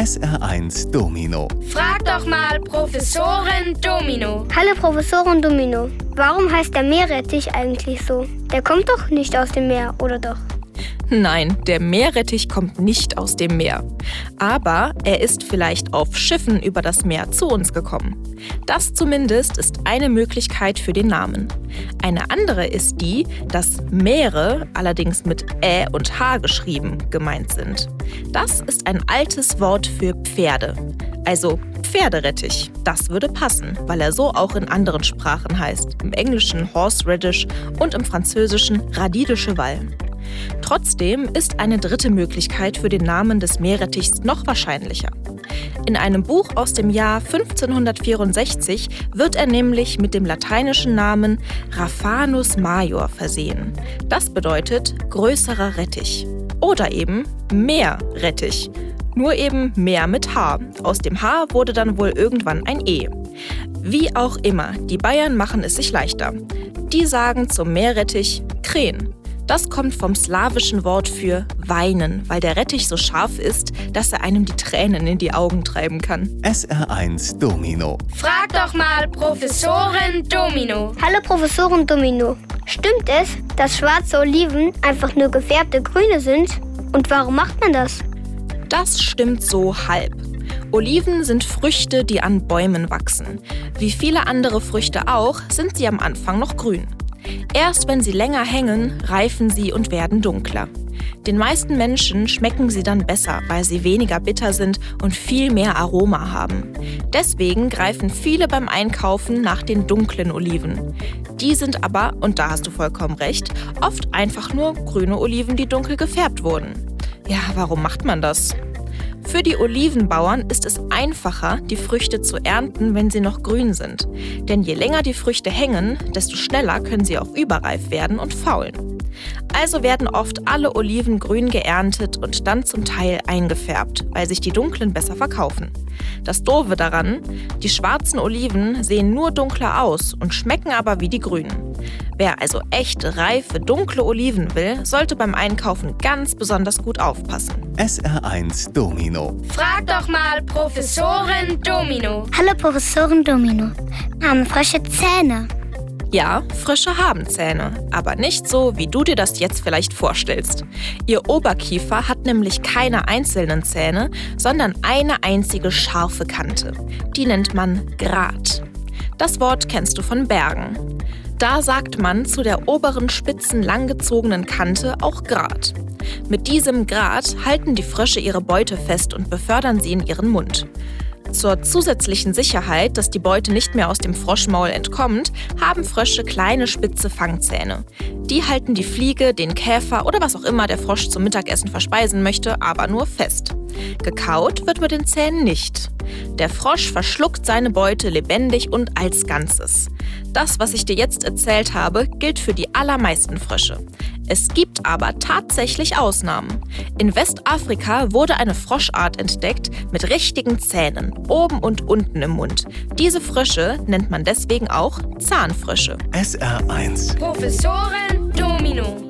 SR1 Domino. Frag doch mal Professorin Domino. Hallo Professorin Domino. Warum heißt der Meerrettich eigentlich so? Der kommt doch nicht aus dem Meer, oder doch? Nein, der Meerrettich kommt nicht aus dem Meer. Aber er ist vielleicht auf Schiffen über das Meer zu uns gekommen. Das zumindest ist eine Möglichkeit für den Namen. Eine andere ist die, dass Meere, allerdings mit Ä und H geschrieben, gemeint sind. Das ist ein altes Wort für Pferde. Also Pferderettich. Das würde passen, weil er so auch in anderen Sprachen heißt. Im Englischen Horseradish und im Französischen Radis de Cheval. Trotzdem ist eine dritte Möglichkeit für den Namen des Meerrettichs noch wahrscheinlicher. In einem Buch aus dem Jahr 1564 wird er nämlich mit dem lateinischen Namen Raphanus major versehen. Das bedeutet größerer Rettich. Oder eben Meerrettich. Nur eben Meer mit H. Aus dem H wurde dann wohl irgendwann ein E. Wie auch immer, die Bayern machen es sich leichter. Die sagen zum Meerrettich Krähen. Das kommt vom slawischen Wort für weinen, weil der Rettich so scharf ist, dass er einem die Tränen in die Augen treiben kann. SR1 Domino. Frag doch mal Professorin Domino. Hallo Professorin Domino. Stimmt es, dass schwarze Oliven einfach nur gefärbte Grüne sind? Und warum macht man das? Das stimmt so halb. Oliven sind Früchte, die an Bäumen wachsen. Wie viele andere Früchte auch, sind sie am Anfang noch grün. Erst wenn sie länger hängen, reifen sie und werden dunkler. Den meisten Menschen schmecken sie dann besser, weil sie weniger bitter sind und viel mehr Aroma haben. Deswegen greifen viele beim Einkaufen nach den dunklen Oliven. Die sind aber, und da hast du vollkommen recht, oft einfach nur grüne Oliven, die dunkel gefärbt wurden. Ja, warum macht man das? Für die Olivenbauern ist es einfacher, die Früchte zu ernten, wenn sie noch grün sind. Denn je länger die Früchte hängen, desto schneller können sie auch überreif werden und faulen. Also werden oft alle Oliven grün geerntet und dann zum Teil eingefärbt, weil sich die dunklen besser verkaufen. Das Doofe daran, die schwarzen Oliven sehen nur dunkler aus und schmecken aber wie die grünen. Wer also echte, reife, dunkle Oliven will, sollte beim Einkaufen ganz besonders gut aufpassen. SR1 Domino. Frag doch mal Professorin Domino. Hallo Professorin Domino. Haben Frösche Zähne? Ja, Frösche haben Zähne, aber nicht so, wie du dir das jetzt vielleicht vorstellst. Ihr Oberkiefer hat nämlich keine einzelnen Zähne, sondern eine einzige scharfe Kante. Die nennt man Grat. Das Wort kennst du von Bergen. Da sagt man zu der oberen spitzen langgezogenen Kante auch Grat. Mit diesem Grat halten die Frösche ihre Beute fest und befördern sie in ihren Mund. Zur zusätzlichen Sicherheit, dass die Beute nicht mehr aus dem Froschmaul entkommt, haben Frösche kleine spitze Fangzähne. Die halten die Fliege, den Käfer oder was auch immer der Frosch zum Mittagessen verspeisen möchte, aber nur fest. Gekaut wird mit den Zähnen nicht. Der Frosch verschluckt seine Beute lebendig und als Ganzes. Das, was ich dir jetzt erzählt habe, gilt für die allermeisten Frösche. Es gibt aber tatsächlich Ausnahmen. In Westafrika wurde eine Froschart entdeckt mit richtigen Zähnen, oben und unten im Mund. Diese Frösche nennt man deswegen auch Zahnfrösche. SR1 Professorin Domino.